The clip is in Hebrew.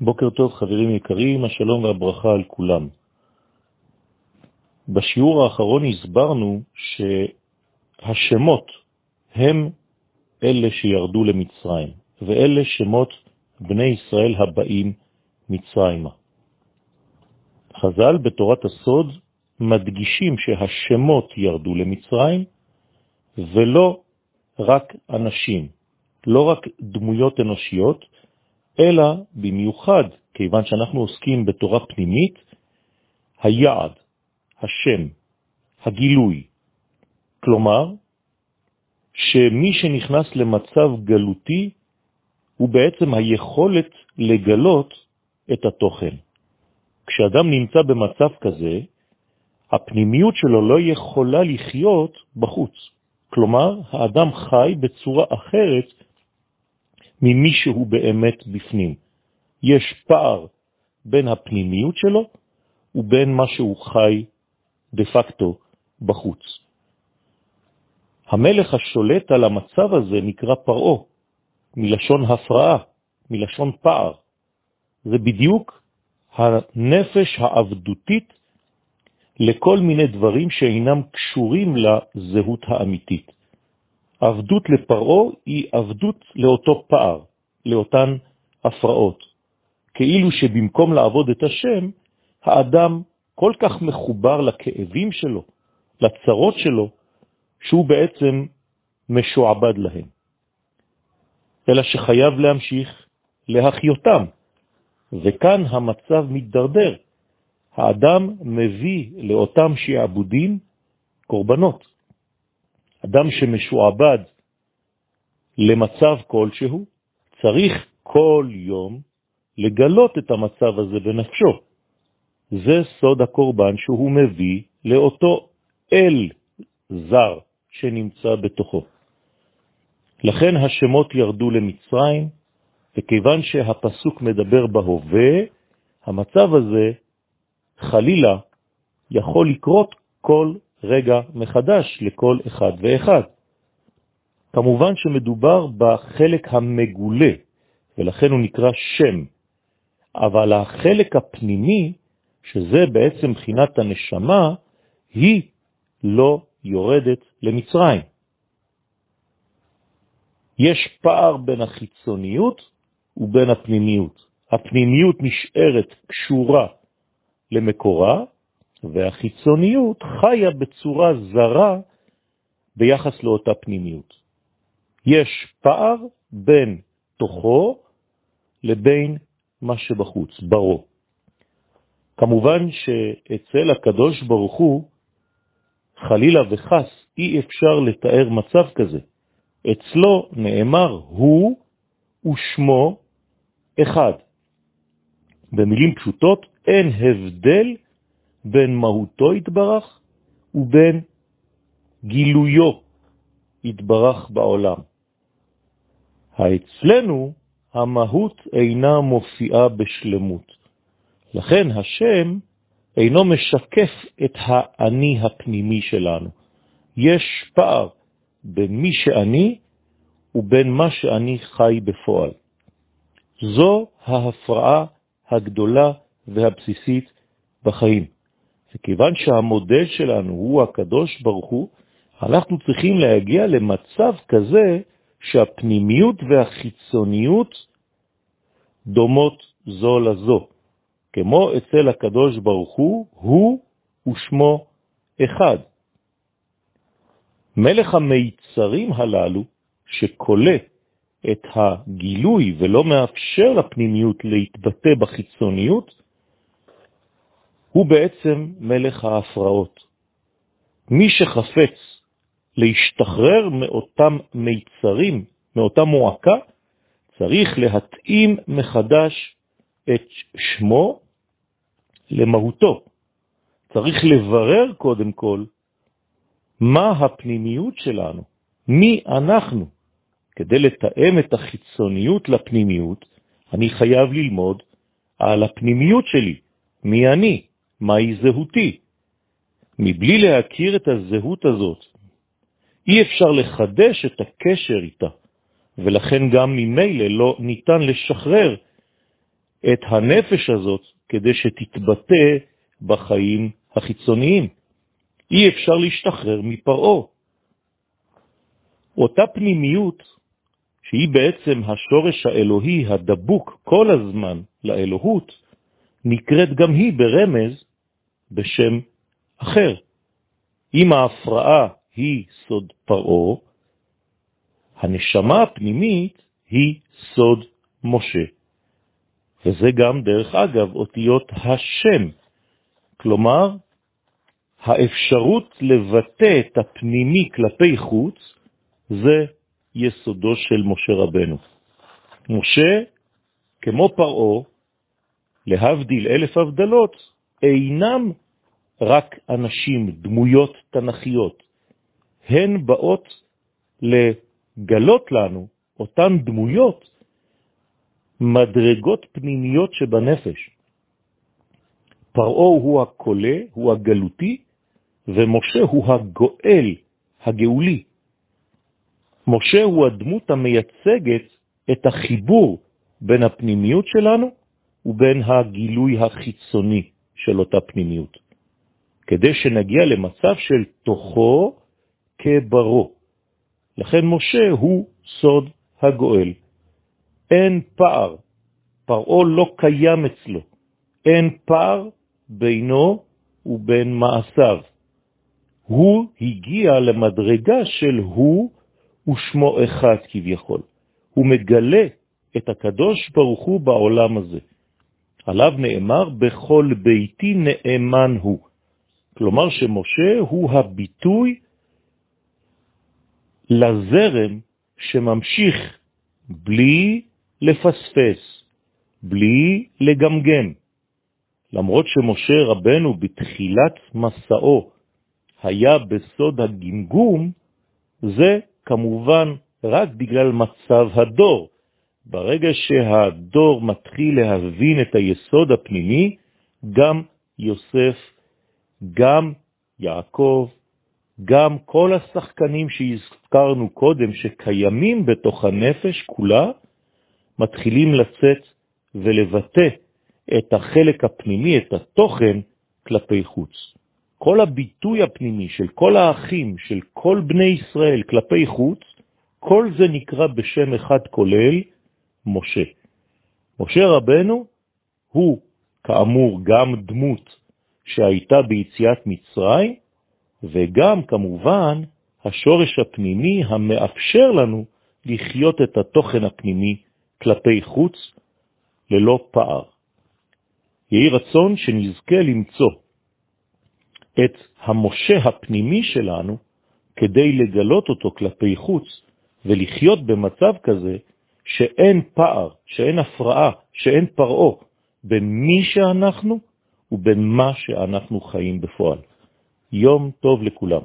בוקר טוב חברים יקרים, השלום והברכה על כולם. בשיעור האחרון הסברנו שהשמות הם אלה שירדו למצרים, ואלה שמות בני ישראל הבאים מצרימה. חז"ל בתורת הסוד מדגישים שהשמות ירדו למצרים, ולא רק אנשים, לא רק דמויות אנושיות, אלא במיוחד, כיוון שאנחנו עוסקים בתורה פנימית, היעד, השם, הגילוי. כלומר, שמי שנכנס למצב גלותי הוא בעצם היכולת לגלות את התוכן. כשאדם נמצא במצב כזה, הפנימיות שלו לא יכולה לחיות בחוץ. כלומר, האדם חי בצורה אחרת ממי שהוא באמת בפנים. יש פער בין הפנימיות שלו ובין מה שהוא חי דה פקטו בחוץ. המלך השולט על המצב הזה נקרא פרעו, מלשון הפרעה, מלשון פער. זה בדיוק הנפש העבדותית לכל מיני דברים שאינם קשורים לזהות האמיתית. עבדות לפרעו היא עבדות לאותו פער, לאותן הפרעות. כאילו שבמקום לעבוד את השם, האדם כל כך מחובר לכאבים שלו, לצרות שלו, שהוא בעצם משועבד להם. אלא שחייב להמשיך להחיותם, וכאן המצב מתדרדר. האדם מביא לאותם שעבודים קורבנות. אדם שמשועבד למצב כלשהו, צריך כל יום לגלות את המצב הזה בנפשו. זה סוד הקורבן שהוא מביא לאותו אל זר שנמצא בתוכו. לכן השמות ירדו למצרים, וכיוון שהפסוק מדבר בהווה, המצב הזה חלילה יכול לקרות כל רגע מחדש לכל אחד ואחד. כמובן שמדובר בחלק המגולה, ולכן הוא נקרא שם, אבל החלק הפנימי, שזה בעצם בחינת הנשמה, היא לא יורדת למצרים. יש פער בין החיצוניות ובין הפנימיות. הפנימיות נשארת קשורה למקורה, והחיצוניות חיה בצורה זרה ביחס לאותה פנימיות. יש פער בין תוכו לבין מה שבחוץ, ברו. כמובן שאצל הקדוש ברוך הוא, חלילה וחס, אי אפשר לתאר מצב כזה. אצלו נאמר הוא ושמו אחד. במילים פשוטות, אין הבדל בין מהותו התברך ובין גילויו התברך בעולם. האצלנו המהות אינה מופיעה בשלמות. לכן השם אינו משקף את האני הפנימי שלנו. יש פער בין מי שאני ובין מה שאני חי בפועל. זו ההפרעה הגדולה והבסיסית בחיים. וכיוון שהמודל שלנו הוא הקדוש ברוך הוא, אנחנו צריכים להגיע למצב כזה שהפנימיות והחיצוניות דומות זו לזו. כמו אצל הקדוש ברוך הוא, הוא ושמו אחד. מלך המיצרים הללו, שקולה את הגילוי ולא מאפשר לפנימיות להתבטא בחיצוניות, הוא בעצם מלך ההפרעות. מי שחפץ להשתחרר מאותם מיצרים, מאותה מועקה, צריך להתאים מחדש את שמו למהותו. צריך לברר קודם כל מה הפנימיות שלנו, מי אנחנו. כדי לתאם את החיצוניות לפנימיות, אני חייב ללמוד על הפנימיות שלי, מי אני, מהי זהותי. מבלי להכיר את הזהות הזאת, אי אפשר לחדש את הקשר איתה, ולכן גם ממילא לא ניתן לשחרר את הנפש הזאת כדי שתתבטא בחיים החיצוניים. אי אפשר להשתחרר מפרעו. אותה פנימיות, שהיא בעצם השורש האלוהי הדבוק כל הזמן לאלוהות, נקראת גם היא ברמז בשם אחר. אם ההפרעה היא סוד פרעו, הנשמה הפנימית היא סוד משה. וזה גם, דרך אגב, אותיות השם. כלומר, האפשרות לבטא את הפנימי כלפי חוץ, זה יסודו של משה רבנו. משה, כמו פרעו, להבדיל אלף הבדלות, אינם רק אנשים, דמויות תנכיות. הן באות לגלות לנו, אותן דמויות, מדרגות פנימיות שבנפש. פרעו הוא הקולה, הוא הגלותי, ומשה הוא הגואל, הגאולי. משה הוא הדמות המייצגת את החיבור בין הפנימיות שלנו ובין הגילוי החיצוני של אותה פנימיות, כדי שנגיע למצב של תוכו כברו. לכן משה הוא סוד הגואל. אין פער, פרעו לא קיים אצלו, אין פער בינו ובין מעשיו. הוא הגיע למדרגה של הוא ושמו אחד כביכול. הוא מגלה את הקדוש ברוך הוא בעולם הזה. עליו נאמר, בכל ביתי נאמן הוא. כלומר שמשה הוא הביטוי לזרם שממשיך בלי לפספס, בלי לגמגם. למרות שמשה רבנו בתחילת מסעו היה בסוד הגמגום, זה כמובן רק בגלל מצב הדור. ברגע שהדור מתחיל להבין את היסוד הפנימי, גם יוסף, גם יעקב, גם כל השחקנים שהזכרנו קודם שקיימים בתוך הנפש כולה, מתחילים לצאת ולבטא את החלק הפנימי, את התוכן, כלפי חוץ. כל הביטוי הפנימי של כל האחים, של כל בני ישראל כלפי חוץ, כל זה נקרא בשם אחד כולל, משה. משה רבנו הוא כאמור גם דמות שהייתה ביציאת מצרים, וגם כמובן השורש הפנימי המאפשר לנו לחיות את התוכן הפנימי כלפי חוץ ללא פער. יהי רצון שנזכה למצוא את המשה הפנימי שלנו כדי לגלות אותו כלפי חוץ ולחיות במצב כזה שאין פער, שאין הפרעה, שאין פרעו בין מי שאנחנו ובין מה שאנחנו חיים בפועל. יום טוב לכולם.